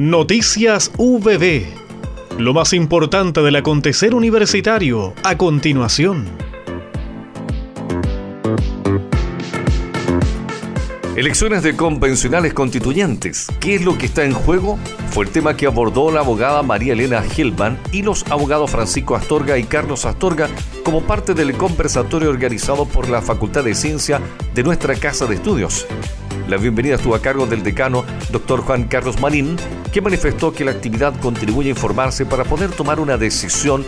Noticias VB. Lo más importante del acontecer universitario a continuación. Elecciones de convencionales constituyentes. ¿Qué es lo que está en juego? Fue el tema que abordó la abogada María Elena Hillman y los abogados Francisco Astorga y Carlos Astorga como parte del conversatorio organizado por la Facultad de Ciencia de nuestra Casa de Estudios. La bienvenida estuvo a cargo del decano, doctor Juan Carlos Marín, que manifestó que la actividad contribuye a informarse para poder tomar una decisión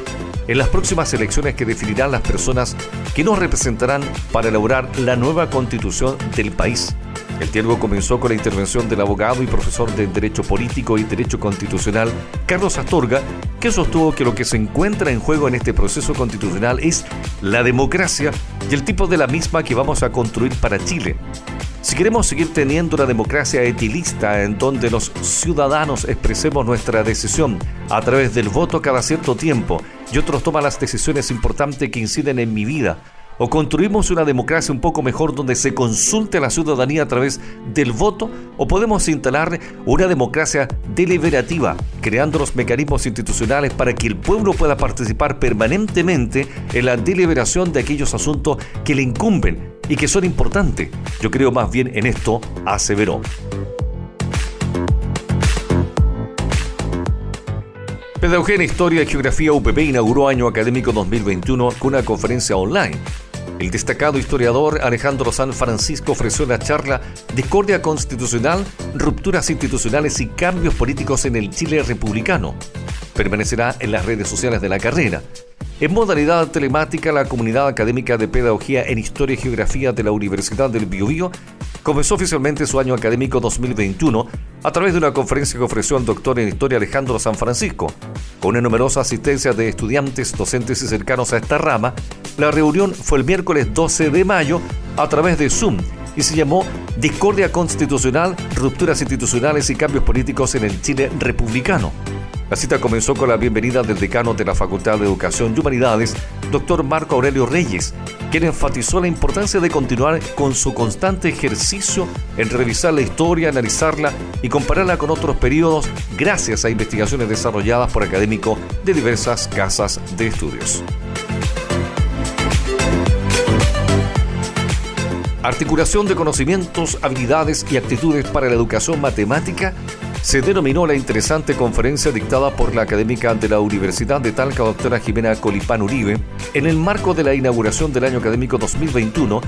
en las próximas elecciones que definirán las personas que nos representarán para elaborar la nueva constitución del país. El diálogo comenzó con la intervención del abogado y profesor de Derecho Político y Derecho Constitucional, Carlos Astorga, que sostuvo que lo que se encuentra en juego en este proceso constitucional es la democracia y el tipo de la misma que vamos a construir para Chile. Si queremos seguir teniendo una democracia etilista en donde los ciudadanos expresemos nuestra decisión a través del voto cada cierto tiempo y otros toman las decisiones importantes que inciden en mi vida, o construimos una democracia un poco mejor donde se consulte a la ciudadanía a través del voto o podemos instalar una democracia deliberativa, creando los mecanismos institucionales para que el pueblo pueda participar permanentemente en la deliberación de aquellos asuntos que le incumben y que son importantes. Yo creo más bien en esto, aseveró. Pedagogía en Historia y Geografía UPP inauguró año académico 2021 con una conferencia online. El destacado historiador Alejandro San Francisco ofreció la charla Discordia Constitucional, Rupturas Institucionales y Cambios Políticos en el Chile Republicano. Permanecerá en las redes sociales de la carrera. En modalidad telemática, la comunidad académica de Pedagogía en Historia y Geografía de la Universidad del Biobío comenzó oficialmente su año académico 2021 a través de una conferencia que ofreció el doctor en Historia Alejandro San Francisco. Con una numerosa asistencia de estudiantes, docentes y cercanos a esta rama, la reunión fue el miércoles 12 de mayo a través de Zoom y se llamó Discordia Constitucional, Rupturas Institucionales y Cambios Políticos en el Chile Republicano. La cita comenzó con la bienvenida del decano de la Facultad de Educación y Humanidades, doctor Marco Aurelio Reyes, quien enfatizó la importancia de continuar con su constante ejercicio en revisar la historia, analizarla y compararla con otros periodos gracias a investigaciones desarrolladas por académicos de diversas casas de estudios. Articulación de conocimientos, habilidades y actitudes para la educación matemática se denominó la interesante conferencia dictada por la académica de la Universidad de Talca, doctora Jimena Colipán Uribe, en el marco de la inauguración del año académico 2021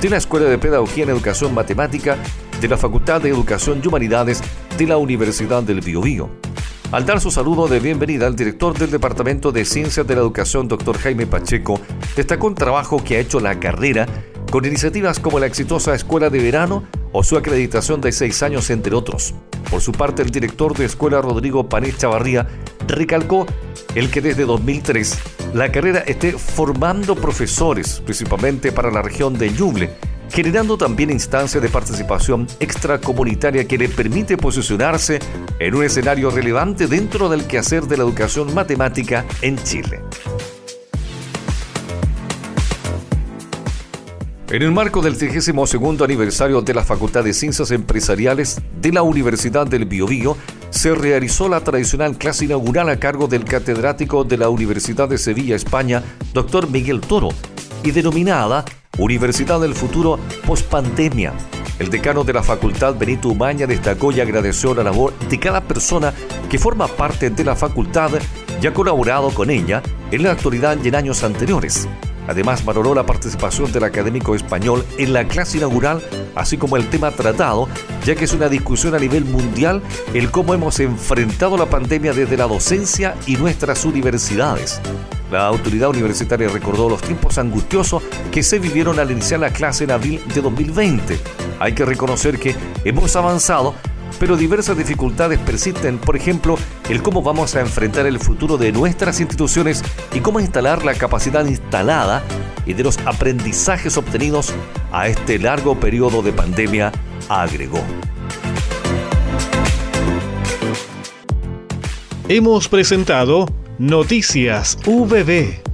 de la Escuela de Pedagogía en Educación Matemática de la Facultad de Educación y Humanidades de la Universidad del Biobío. Al dar su saludo de bienvenida, el director del Departamento de Ciencias de la Educación, doctor Jaime Pacheco, destacó un trabajo que ha hecho la carrera con iniciativas como la exitosa Escuela de Verano o su acreditación de seis años, entre otros. Por su parte, el director de escuela Rodrigo Panet Chavarría recalcó el que desde 2003 la carrera esté formando profesores, principalmente para la región de Ñuble, generando también instancias de participación extracomunitaria que le permite posicionarse en un escenario relevante dentro del quehacer de la educación matemática en Chile. En el marco del 32 aniversario de la Facultad de Ciencias Empresariales de la Universidad del Biobío, se realizó la tradicional clase inaugural a cargo del catedrático de la Universidad de Sevilla, España, doctor Miguel Toro, y denominada Universidad del Futuro Postpandemia. El decano de la facultad, Benito Umaña, destacó y agradeció la labor de cada persona que forma parte de la facultad y ha colaborado con ella en la actualidad y en años anteriores. Además, valoró la participación del académico español en la clase inaugural, así como el tema tratado, ya que es una discusión a nivel mundial el cómo hemos enfrentado la pandemia desde la docencia y nuestras universidades. La autoridad universitaria recordó los tiempos angustiosos que se vivieron al iniciar la clase en abril de 2020. Hay que reconocer que hemos avanzado, pero diversas dificultades persisten, por ejemplo, el cómo vamos a enfrentar el futuro de nuestras instituciones y cómo instalar la capacidad instalada y de los aprendizajes obtenidos a este largo periodo de pandemia, agregó. Hemos presentado Noticias VB